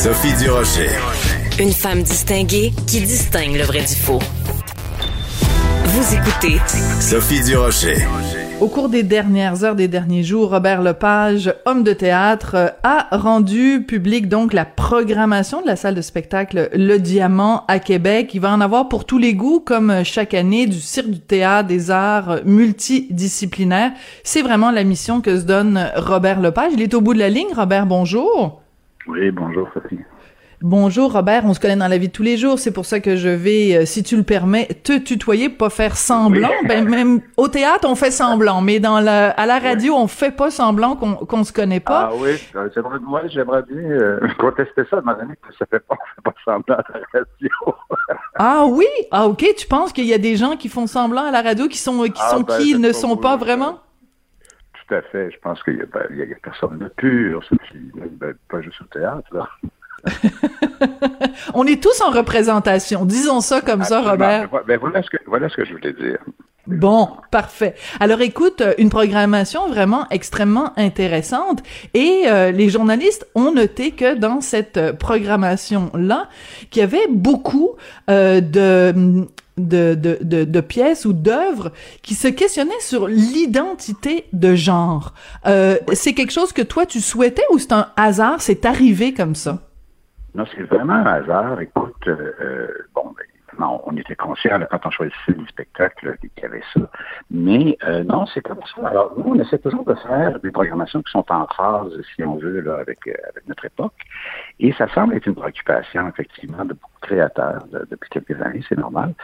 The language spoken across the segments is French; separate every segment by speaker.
Speaker 1: Sophie Durocher.
Speaker 2: Une femme distinguée qui distingue le vrai du faux. Vous écoutez
Speaker 1: Sophie Durocher.
Speaker 3: Au cours des dernières heures, des derniers jours, Robert Lepage, homme de théâtre, a rendu public donc la programmation de la salle de spectacle Le Diamant à Québec. Il va en avoir pour tous les goûts, comme chaque année, du cirque, du théâtre, des arts multidisciplinaires. C'est vraiment la mission que se donne Robert Lepage. Il est au bout de la ligne. Robert, bonjour.
Speaker 4: Oui, bonjour Sophie.
Speaker 3: Bonjour Robert, on se connaît dans la vie de tous les jours, c'est pour ça que je vais, euh, si tu le permets, te tutoyer, pas faire semblant. Ben même au théâtre on fait semblant, mais dans la, à la radio on fait pas semblant qu'on qu'on se connaît pas.
Speaker 4: Ah oui, j'aimerais moi j'aimerais bien euh, contester ça, mais que ça fait pas, fait pas semblant à la radio.
Speaker 3: ah oui, ah ok, tu penses qu'il y a des gens qui font semblant à la radio, qui sont qui
Speaker 4: Ah,
Speaker 3: sont
Speaker 4: ben,
Speaker 3: qui, ils ne sont pas vraiment?
Speaker 4: Tout à fait, je pense qu'il y, a- ben, personne de pur, ben, pas juste au théâtre. Là.
Speaker 3: On est tous en représentation, disons ça comme ça. Robert.
Speaker 4: Ben, ben, voilà, ce que, voilà ce que je voulais dire.
Speaker 3: Bon, parfait. Alors écoute, euh, une programmation vraiment extrêmement intéressante et euh, les journalistes ont noté que dans cette euh, programmation-là, qu'il y avait beaucoup euh, de, de, pièces ou d'œuvres qui se questionnaient sur l'identité de genre. Euh, C'est quelque chose que toi tu souhaitais ou c'est un hasard, c'est arrivé comme ça?
Speaker 4: Non, c'est vraiment un hasard. Écoute, euh, euh, bon, ben, évidemment, on était conscient quand on choisissait les spectacles qu'il y avait ça. Mais non, c'est comme ça. Alors, nous, on essaie toujours de faire des programmations qui sont en phase, si on veut, avec notre époque. Et ça semble être une préoccupation, effectivement, de beaucoup de- depuis quelques années, c'est normal.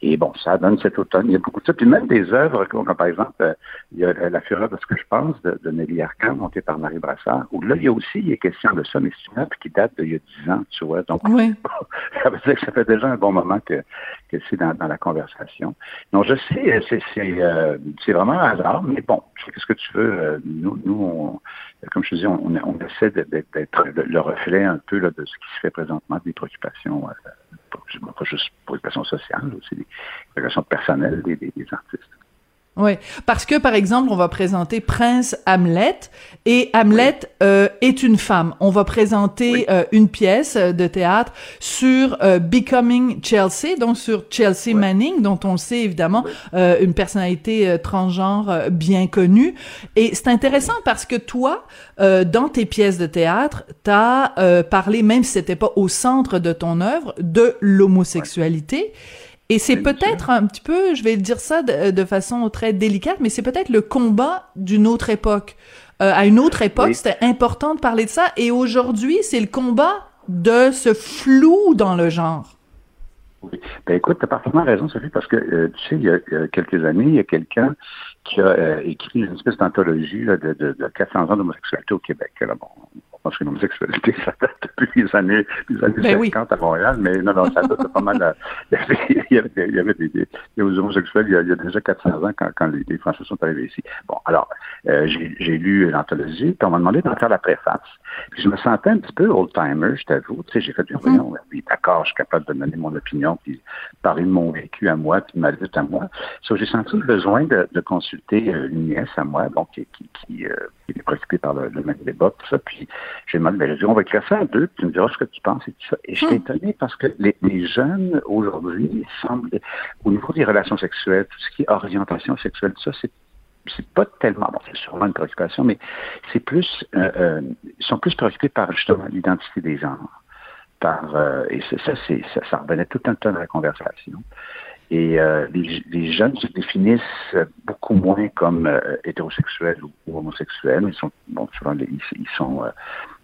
Speaker 4: Et bon, ça donne cet automne. Il y a beaucoup de ça. Puis même des œuvres, comme, par exemple, euh, il y a euh, La Fureur de ce que je pense de, de Nelly Arcan, montée par Marie Brassard, où là, il y a aussi il est question de ça, mais c'est une œuvre qui date d'il y a dix ans, tu vois. Donc,
Speaker 3: Oui.
Speaker 4: ça veut dire que ça fait déjà un bon moment que, dans, la conversation. Donc, je sais, c'est, c'est, euh, c'est vraiment un hasard, mais bon, qu'est-ce que tu veux? euh, Nous, nous on, comme je te dis, on, on essaie d'être, le- le reflet un peu là, de ce qui se fait présentement, des préoccupations, euh, pas juste préoccupations sociales, aussi des préoccupations personnelles des, des, des artistes.
Speaker 3: Oui, parce que par exemple, on va présenter Prince Hamlet et Hamlet euh, est une femme. On va présenter
Speaker 4: Oui.
Speaker 3: euh, une pièce euh, de théâtre sur euh, Becoming Chelsea, donc sur Chelsea Manning, dont on sait évidemment, euh, une personnalité euh, transgenre bien connue. Et c'est intéressant parce que toi, euh, dans tes pièces de théâtre, t'as euh, parlé, même si c'était pas au centre de ton œuvre, de l'homosexualité. Et c'est
Speaker 4: Oui,
Speaker 3: peut-être un petit peu, je vais dire ça de, de façon très délicate, mais c'est peut-être le combat d'une autre époque. Euh, à une autre époque,
Speaker 4: Oui.
Speaker 3: c'était important de parler de ça, et aujourd'hui, c'est le combat de ce flou dans le genre.
Speaker 4: Oui. Ben écoute, tu as parfaitement raison, Sophie, parce que euh, tu sais, il y, a, quelques années, il y a quelqu'un qui a euh, écrit une espèce d'anthologie de, de, de 400 ans d'homosexualité au Québec. Là, bon, pense que l'homosexualité, ça date depuis les années, les années
Speaker 3: Ben oui.
Speaker 4: 50 à Montréal, mais non, non, ça date de pas mal. euh, il y avait, il y avait, il y avait des, des, des homosexuels il y, a, il y a déjà 400 ans quand, quand les, les Français sont arrivés ici. Bon, alors, euh, j'ai j'ai lu l'anthologie, puis on m'a demandé d'en faire la préface. Puis je me sentais un petit peu old-timer, je t'avoue. Tu sais, j'ai fait une voyons, oui, d'accord, je suis capable de donner mon opinion, puis parler de mon vécu à moi, puis de ma lutte à moi. So, j'ai senti le besoin de, de consulter euh, une nièce à moi, bon, qui, qui, qui, euh, qui est préoccupée par le, le même débat, tout ça. Puis j'ai demandé, ben, on va écrire ça à deux, puis tu me diras ce que tu penses et tout ça. Et j'étais étonné parce que les, les jeunes, aujourd'hui, semblent, au niveau des relations sexuelles, tout ce qui est orientation sexuelle, tout ça, c'est c'est pas tellement, bon, c'est sûrement une préoccupation, mais c'est plus, euh, euh, ils sont plus préoccupés par justement l'identité des genres. Par, euh, et ça, c'est, ça, ça revenait tout un temps dans la conversation. Et euh, les, les jeunes se définissent beaucoup moins comme euh, hétérosexuels ou, homosexuels. Ils sont, bon, souvent, ils, ils sont, euh,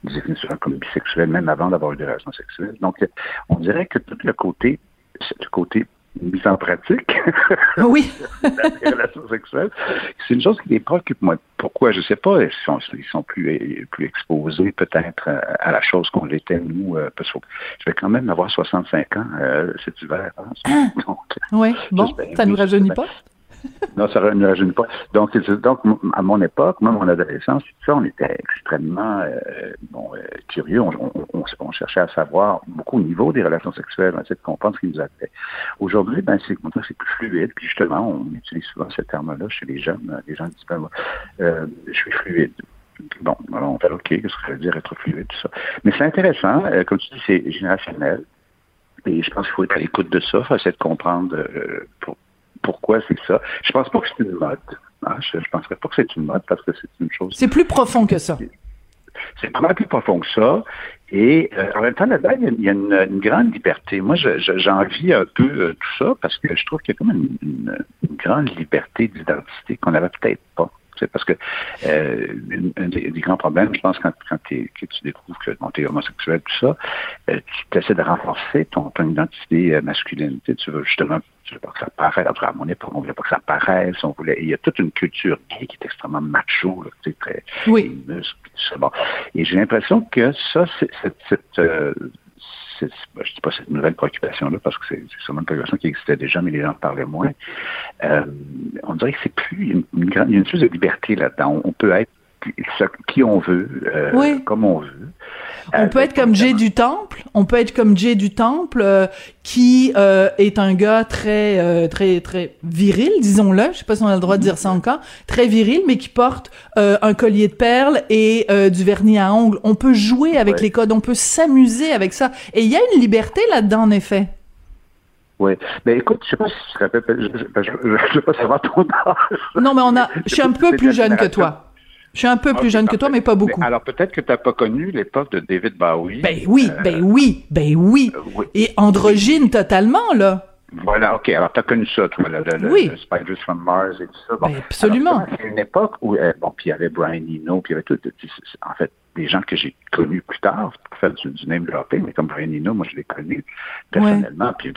Speaker 4: ils se définissent souvent comme bisexuels, même avant d'avoir eu des relations sexuelles. Donc, on dirait que tout le côté, le côté mise en pratique
Speaker 3: Oui.
Speaker 4: des relations sexuelles, c'est une chose qui les préoccupe. Moi, pourquoi? Je sais pas. Ils sont, ils sont plus plus exposés peut-être euh, à la chose qu'on l'était nous. euh, parce que je vais quand même avoir 65 ans euh, cet hiver. hein. Donc,
Speaker 3: Oui. Bon, ça nous
Speaker 4: oui,
Speaker 3: rajeunit pas?
Speaker 4: Non, ça ne rajeunit pas. Donc, donc, à mon époque, même mon adolescence, on était extrêmement euh, euh, curieux. On, cherchait à savoir beaucoup au niveau des relations sexuelles, on essayait de comprendre ce qui nous appelait. Aujourd'hui, ben, c'est c'est plus fluide. Puis justement, on utilise souvent ce terme-là chez les jeunes. Les gens disent, ben, moi, euh, je suis fluide. bon, alors on fait OK, qu'est-ce que ça veut dire être fluide, tout ça. Mais c'est intéressant, euh, comme tu dis, c'est générationnel. Et je pense qu'il faut être à l'écoute de ça, faut essayer de comprendre euh, pourquoi c'est ça. Je pense pas que c'est une mode. Hein. Je, ne penserais pas que c'est une mode parce que c'est une chose.
Speaker 3: C'est plus profond que ça.
Speaker 4: C'est pas plus profond que ça. Et euh, en même temps, là-dedans, il y a, une, grande liberté. Moi, j'envie un peu euh, tout ça parce que je trouve qu'il y a comme une, une grande liberté d'identité qu'on n'avait peut-être pas. Parce que euh, un des, grands problèmes, je pense, quand, quand tu découvres que tu es homosexuel, tout ça, euh, tu essaies de renforcer ton, ton identité euh, masculine. Tu veux justement, tu veux pas que ça paraisse. À mon époque, on voulait pas que ça paraisse. On voulait, il y a toute une culture gay qui est extrêmement macho, là, tu sais, très,
Speaker 3: oui.
Speaker 4: muscles, tout ça. Bon. Et j'ai l'impression que ça, c'est cette, cette euh, je ne dis pas cette nouvelle préoccupation-là, parce que c'est sûrement une préoccupation qui existait déjà, mais les gens en parlaient moins. Euh, on dirait que c'est plus une, une, grande, une chose de liberté là-dedans. On peut être qui on veut, euh, comme on veut.
Speaker 3: On peut être comme Jay du Temple, on peut être comme Jay du Temple, euh, qui euh, est un gars très euh, très très viril, disons-le. Je sais pas si on a le droit de dire ça encore, très viril, mais qui porte un collier de perles et du vernis à ongles. On peut jouer avec les codes, on peut s'amuser avec ça, et il y a une liberté là-dedans en effet.
Speaker 4: Oui. Ben écoute, je sais pas si tu te rappelles, je, je, sais pas savoir ton âge.
Speaker 3: Non, mais on a, je suis un peu plus jeune que toi. Je suis un peu plus jeune que toi, mais pas beaucoup.
Speaker 4: alors peut-être que tu n'as pas connu l'époque de David Bowie.
Speaker 3: Ben oui, euh, ben oui, ben oui. Euh, Et androgyne totalement, là.
Speaker 4: Voilà, OK. Alors, tu as connu ça, toi, le, le,
Speaker 3: oui.
Speaker 4: Spiders from Mars et tout ça.
Speaker 3: Ben, absolument.
Speaker 4: C'est une époque où, euh, bon, puis il y avait Brian Eno, puis il y avait tout. En fait, des gens que j'ai connus plus tard, pour faire du, du name dropping, mais comme Brian Eno, moi, je l'ai connu personnellement. Puis,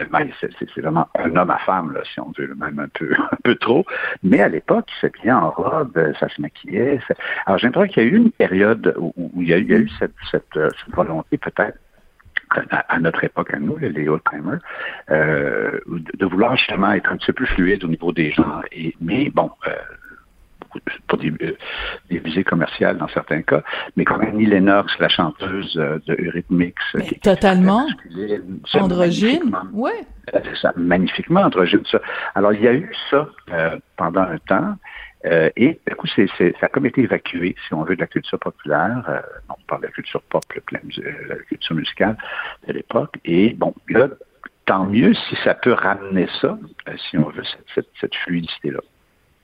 Speaker 4: c'est vraiment un homme à femme, là, si on veut, même un peu, un peu trop. Mais à l'époque, il s'habillait en robe, ça se maquillait. Alors, j'ai l'impression qu'il y a eu une période où, il, y a, eu cette, cette, euh, cette volonté, peut-être, à, notre époque, à nous, les old-timers, euh, de vouloir justement être un petit peu plus fluide au niveau des gens. Et, mais bon, euh, pour des, euh, des, visées commerciales dans certains cas, mais comme Annie Lennox, la chanteuse euh, de Eurythmics.
Speaker 3: Qui, totalement. androgyne, oui.
Speaker 4: Ça, magnifiquement androgyne, ça. Alors, il y a eu ça pendant un temps. Euh, et du coup, ça a comme été évacué, si on veut, de la culture populaire. Euh, on parle de la culture pop, la, la culture musicale de l'époque. Et bon, là, tant mieux si ça peut ramener ça, euh, si on veut, cette, cette, cette fluidité-là.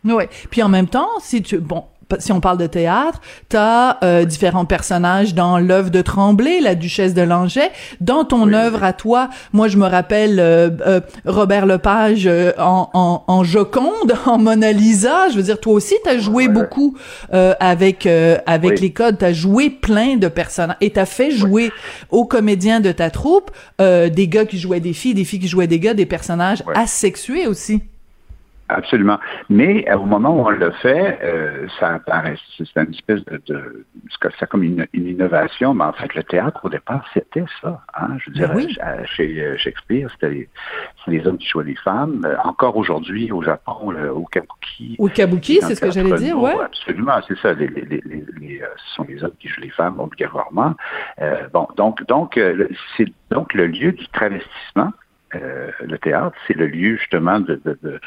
Speaker 3: Oui. Puis en même temps, si tu bon, si on parle de théâtre, t'as euh, différents personnages dans l'œuvre de Tremblay, la Duchesse de Langeais. Dans ton œuvre à toi, moi je me rappelle euh, euh, Robert Lepage euh, en, en, en, Joconde, en Mona Lisa. Je veux dire, toi aussi t'as joué beaucoup avec avec les codes. T'as joué plein de personnages et t'as fait jouer aux comédiens de ta troupe des gars qui jouaient des filles, des filles qui jouaient des gars, des personnages asexués aussi.
Speaker 4: Absolument. Mais euh, au moment où on le fait, euh, ça apparaît. C'est une espèce de, de c'est comme une, une, innovation, mais en fait, le théâtre au départ, c'était ça. Hein? Je veux dire, chez euh, Shakespeare, c'était les, les, hommes qui jouaient les femmes. Euh, encore aujourd'hui, au Japon, le, au Kabuki.
Speaker 3: Au Kabuki, c'est ce que j'allais dire, ouais.
Speaker 4: Absolument, c'est ça. Les, les, les, ce sont les hommes qui jouent les femmes obligatoirement. bon, donc, donc, c'est donc le lieu du travestissement. Euh, le théâtre, c'est le lieu justement de, de, de,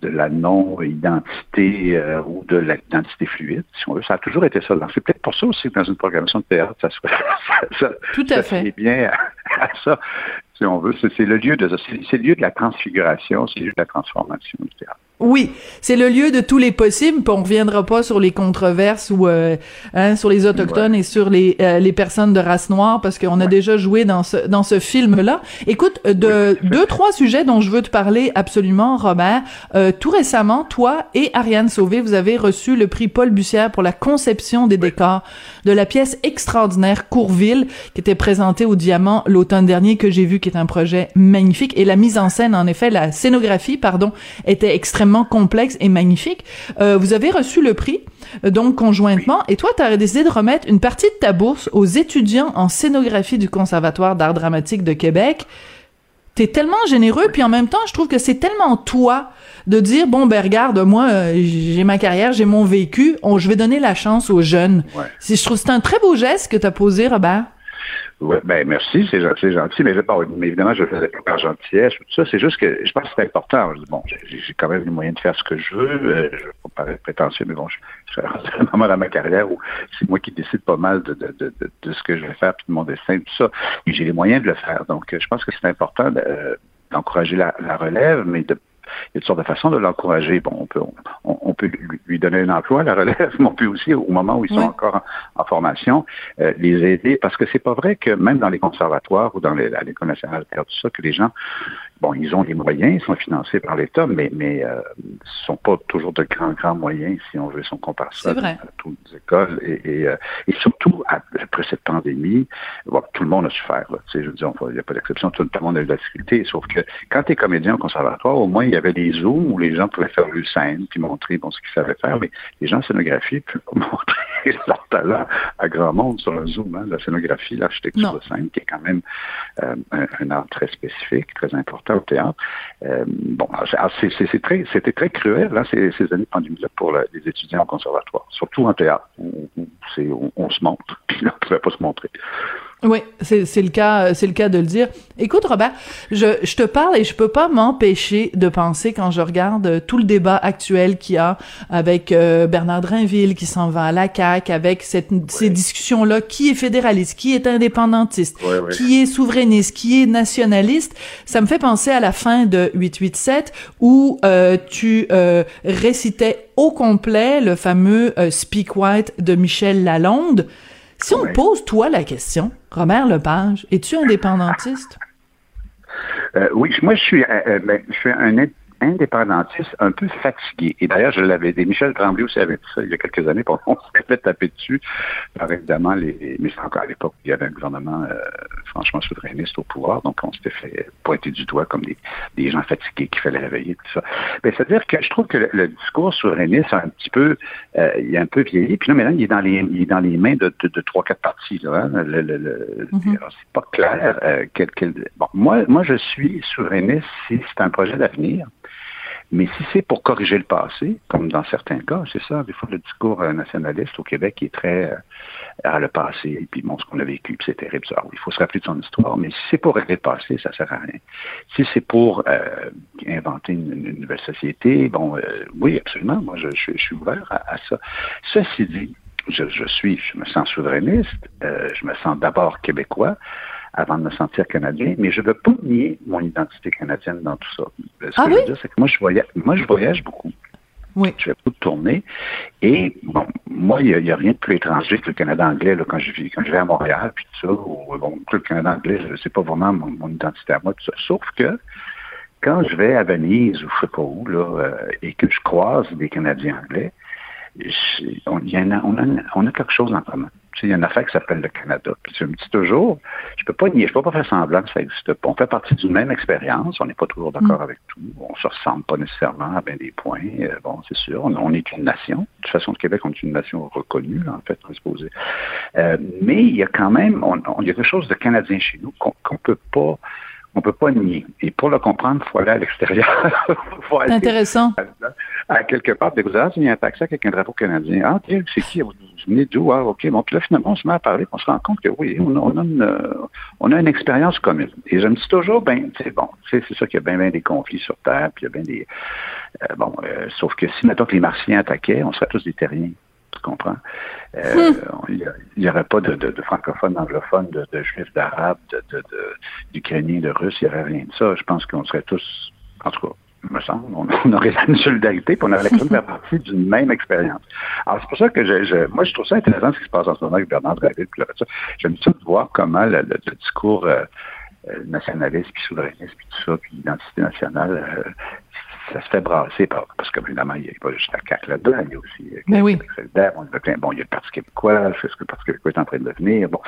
Speaker 4: de la non-identité euh, ou de l'identité fluide, si on veut. Ça a toujours été ça. C'est peut-être pour ça aussi que dans une programmation de théâtre, ça,
Speaker 3: ça, Tout à fait.
Speaker 4: bien à, ça, si on veut. C'est le lieu de c'est le lieu de la transfiguration, c'est le lieu de la transformation du théâtre.
Speaker 3: Oui, c'est le lieu de tous les possibles. Puis on reviendra pas sur les controverses ou euh, hein, sur les autochtones et sur les euh, les personnes de race noire parce qu'on a déjà joué dans ce dans ce film là. Écoute, de deux trois sujets dont je veux te parler absolument, Robert. Euh, tout récemment, toi et Ariane Sauvé, vous avez reçu le prix Paul Bussière pour la conception des décors de la pièce extraordinaire Courville qui était présentée au Diamant l'automne dernier que j'ai vu, qui est un projet magnifique et la mise en scène, en effet, la scénographie, pardon, était extrêmement complexe et magnifique. Euh, vous avez reçu le prix, euh, donc conjointement, et toi, tu as décidé de remettre une partie de ta bourse aux étudiants en scénographie du Conservatoire d'art dramatique de Québec. T'es tellement généreux, puis en même temps, je trouve que c'est tellement toi de dire bon ben regarde moi euh, j'ai ma carrière j'ai mon vécu on, je vais donner la chance aux jeunes je trouve c'est un très beau geste que tu as posé Robert
Speaker 4: Ouais, ben merci, c'est gentil, gentil, mais, bon, mais évidemment, je le faisais pas par gentillesse, tout ça. C'est juste que je pense que c'est important. Bon, j'ai quand même les moyens de faire ce que je veux. Euh, je ne veux pas paraître prétentieux, mais bon, je, je suis à un moment dans ma carrière où c'est moi qui décide pas mal de, de, de, de, ce que je vais faire, puis de mon destin, tout ça. Et j'ai les moyens de le faire. Donc, je pense que c'est important d'encourager la, la relève, mais de il y a toutes sortes de façons de l'encourager. Bon, on peut, on, peut lui donner un emploi, la relève, mais on peut aussi, au moment où ils sont encore en, formation, euh, les aider, parce que c'est pas vrai que même dans les conservatoires ou dans l'École nationale tout ça, que les gens bon, ils ont les moyens, ils sont financés par l'État, mais mais euh, ce sont pas toujours de grands, grands moyens, si on veut, si on compare ça à, toutes les écoles. Et, et, euh, et surtout, après cette pandémie, bon, tout le monde a souffert. Là, je veux dire, il n'y a pas d'exception, tout, le monde a eu de la difficulté, sauf que quand tu es comédien au conservatoire, au moins, il y avait des zooms où les gens pouvaient faire une scène, puis montrer bon, ce qu'ils savaient faire, mais les gens en scénographie ne pouvaient montrer leur talent à grand monde sur un zoom. Hein, la scénographie, l'architecture de scène, qui est quand même euh, un, un art très spécifique, très important au théâtre. Euh, bon, c'était très, très cruel, là, ces, ces années de pandémie-là, pour les étudiants au conservatoire, surtout en théâtre, où, on, se montre, puis là, on ne pouvait pas se montrer.
Speaker 3: Oui, c'est le cas, c'est le cas de le dire. Écoute, Robert, je, je te parle et je peux pas m'empêcher de penser quand je regarde tout le débat actuel qu'il y a avec euh, Bernard Drinville qui s'en va à la CAQ, avec cette, ces discussions-là, qui est fédéraliste, qui est indépendantiste, qui est souverainiste, qui est nationaliste. Ça me fait penser à la fin de 887 où euh, tu euh, récitais au complet le fameux Speak White de Michel Lalonde. Si on pose, toi, la question, Robert Lepage, es-tu indépendantiste?
Speaker 4: Euh, oui, moi, je suis, euh, euh, ben, je suis un indépendantiste un peu fatigué. Et d'ailleurs, je l'avais dit, Michel Tremblay aussi avait dit ça il y a quelques années, on s'est fait taper dessus par évidemment les, mais c'est encore à l'époque il y avait un gouvernement euh, franchement souverainiste au pouvoir, donc on s'était fait pointer du doigt comme des, des gens fatigués qu'il fallait réveiller, tout ça. Ben, c'est-à-dire que je trouve que le, discours souverainiste a un petit peu, euh, il est un peu vieilli, puis là maintenant il est dans les, il est dans les mains de, trois, quatre partis. Là, hein. le, le, mm-hmm. C'est pas clair. Euh, quel, quel, bon, moi, moi, je suis souverainiste si c'est un projet d'avenir. Mais si c'est pour corriger le passé, comme dans certains cas, c'est ça, des fois le discours euh, nationaliste au Québec est très euh, à le passé, et puis bon, ce qu'on a vécu, puis c'est terrible, ça. il faut se rappeler de son histoire, mais si c'est pour régler le passé, ça sert à rien. Si c'est pour euh, inventer une, nouvelle société, bon, oui, absolument, moi je, suis ouvert à, ça. Ceci dit, je, je, suis, je me sens souverainiste, je me sens d'abord québécois, avant de me sentir canadien, mais je ne veux pas nier mon identité canadienne dans tout ça. Ce
Speaker 3: ah
Speaker 4: que
Speaker 3: oui?
Speaker 4: je veux dire, c'est que moi, je voyage, moi, je voyage beaucoup.
Speaker 3: Oui.
Speaker 4: Je fais beaucoup de tournées. Et bon, moi, il n'y a, rien de plus étranger que le Canada anglais là, quand je vis, quand je vais à Montréal, puis tout ça. Ou, bon, le Canada anglais, c'est pas vraiment mon, identité à moi, tout ça. Sauf que quand je vais à Venise ou je sais pas où, là, euh, et que je croise des Canadiens anglais, on, y a, on, a, on a quelque chose en commun il y a une affaire qui s'appelle le Canada. Puis je me dis toujours, je peux pas nier, je peux pas faire semblant que ça n'existe pas. On fait partie d'une même expérience, on n'est pas toujours d'accord mm. avec tout, on se ressemble pas nécessairement à bien des points. Euh, bon, c'est sûr, on, est une nation. De toute façon, le Québec, on est une nation reconnue, en fait, on est supposé. Euh, mais il y a quand même, on, il y a quelque chose de canadien chez nous qu'on ne peut pas on peut pas nier. Et pour le comprendre, il faut aller à l'extérieur.
Speaker 3: C'est intéressant.
Speaker 4: À, quelque part, vous ah, il y a un taxi avec un drapeau canadien. Ah, ok, c'est qui? Vous venez d'où? Ah, ok. Bon, puis là, finalement, on se met à parler, on se rend compte que oui, on a, une, on a une expérience commune. Et je me dis toujours, ben, c'est bon, c'est ça qu'il y a bien, bien des conflits sur Terre, puis il y a bien des... Euh, bon, euh, sauf que si, mettons que les Martiens attaquaient, on serait tous des terriens comprends? Euh. Il n'y aurait pas de, de, francophones, d'anglophones, de, de, juifs, d'arabes, d'ukrainiens, de, russes, il n'y aurait rien de ça. Je pense qu'on serait tous, en tout cas, me semble, on, aurait une solidarité, puis on aurait l'impression de faire partie d'une même expérience. Alors, c'est pour ça que je, moi, je trouve ça intéressant ce qui se passe en ce moment avec Bernard Draville, puis ça. J'aime ça de voir comment le, discours euh, euh, nationaliste, puis souverainiste, puis tout ça, puis l'identité nationale, ça se fait brasser par, parce que évidemment, il n'y a pas juste la CAQ là-dedans, il y a aussi euh,
Speaker 3: Mais oui.
Speaker 4: bon, bon, il y a le Parti québécois, c'est ce que le Parti québécois est en train de devenir. Bon,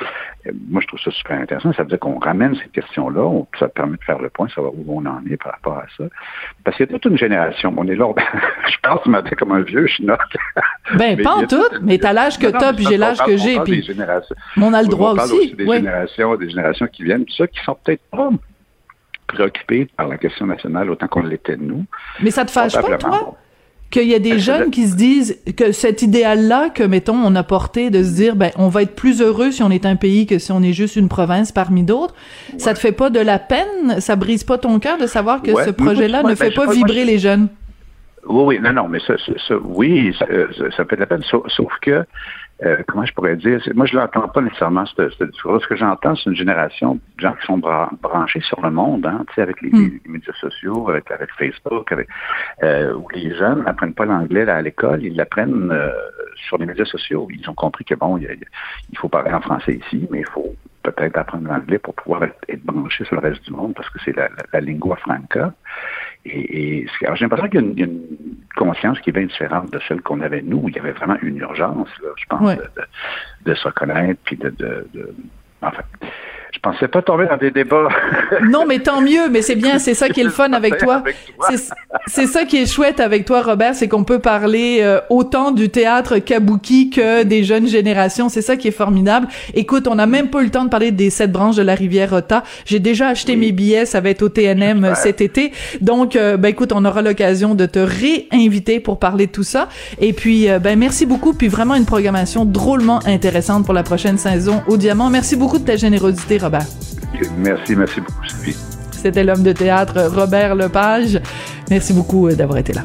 Speaker 4: euh, moi, je trouve ça super intéressant. Ça veut dire qu'on ramène cette question-là, ça permet de faire le point, savoir où on en est par rapport à ça. Parce qu'il y a toute une génération. On est là, je pense ce matin comme un vieux schnock.
Speaker 3: Ben, pas en tout, mais t'as l'âge que t'as, puis j'ai l'âge que j'ai, puis on a le droit
Speaker 4: on
Speaker 3: aussi.
Speaker 4: aussi des générations, des générations qui viennent, tout ça, qui sont peut-être pas préoccupés par la question nationale autant qu'on l'était de nous.
Speaker 3: Mais ça te fâche pas, toi? qu'il y a des jeunes qui se disent que cet idéal-là que, mettons, on a porté de se dire, ben, on va être plus heureux si on est un pays que si on est juste une province parmi d'autres, ça te fait pas de la peine? Ça brise pas ton cœur de savoir que ce projet-là ne fait ben, pas vibrer les jeunes?
Speaker 4: Oui, oui, non, non, mais ça, ça, oui, ça, ça, fait de la peine, sauf que euh, comment je pourrais dire, moi je l'entends pas nécessairement ce, ce discours. Ce que j'entends, c'est une génération de gens qui sont branchés sur le monde, hein, avec les, hmm. les, médias sociaux, avec, avec Facebook, avec euh, où les jeunes n'apprennent pas l'anglais à l'école, ils l'apprennent euh, sur les médias sociaux. Ils ont compris que bon, il, il faut parler en français ici, mais il faut peut-être apprendre l'anglais pour pouvoir être, être, branché sur le reste du monde parce que c'est la, la, lingua franca. Et, et j'ai l'impression qu'il y, a une conscience qui est bien différente de celle qu'on avait nous, où il y avait vraiment une urgence, là, je pense, de, de, se reconnaître, puis de, de, de enfin, je pensais pas tomber dans des débats.
Speaker 3: non, mais tant mieux, mais c'est bien, c'est ça qui est le fun avec toi. C'est ça qui est chouette avec toi, Robert, c'est qu'on peut parler euh, autant du théâtre kabuki que des jeunes générations. C'est ça qui est formidable. Écoute, on n'a même pas eu le temps de parler des sept branches de la rivière Rota. J'ai déjà acheté mes billets, ça va être au TNM euh, cet été. Donc, euh, ben écoute, on aura l'occasion de te réinviter pour parler de tout ça. Et puis, ben merci beaucoup, puis vraiment une programmation drôlement intéressante pour la prochaine saison au Diamant. Merci beaucoup de ta générosité, Robert.
Speaker 4: Merci, merci beaucoup, Sylvie.
Speaker 3: C'était l'homme de théâtre Robert Lepage. Merci beaucoup euh, d'avoir été là.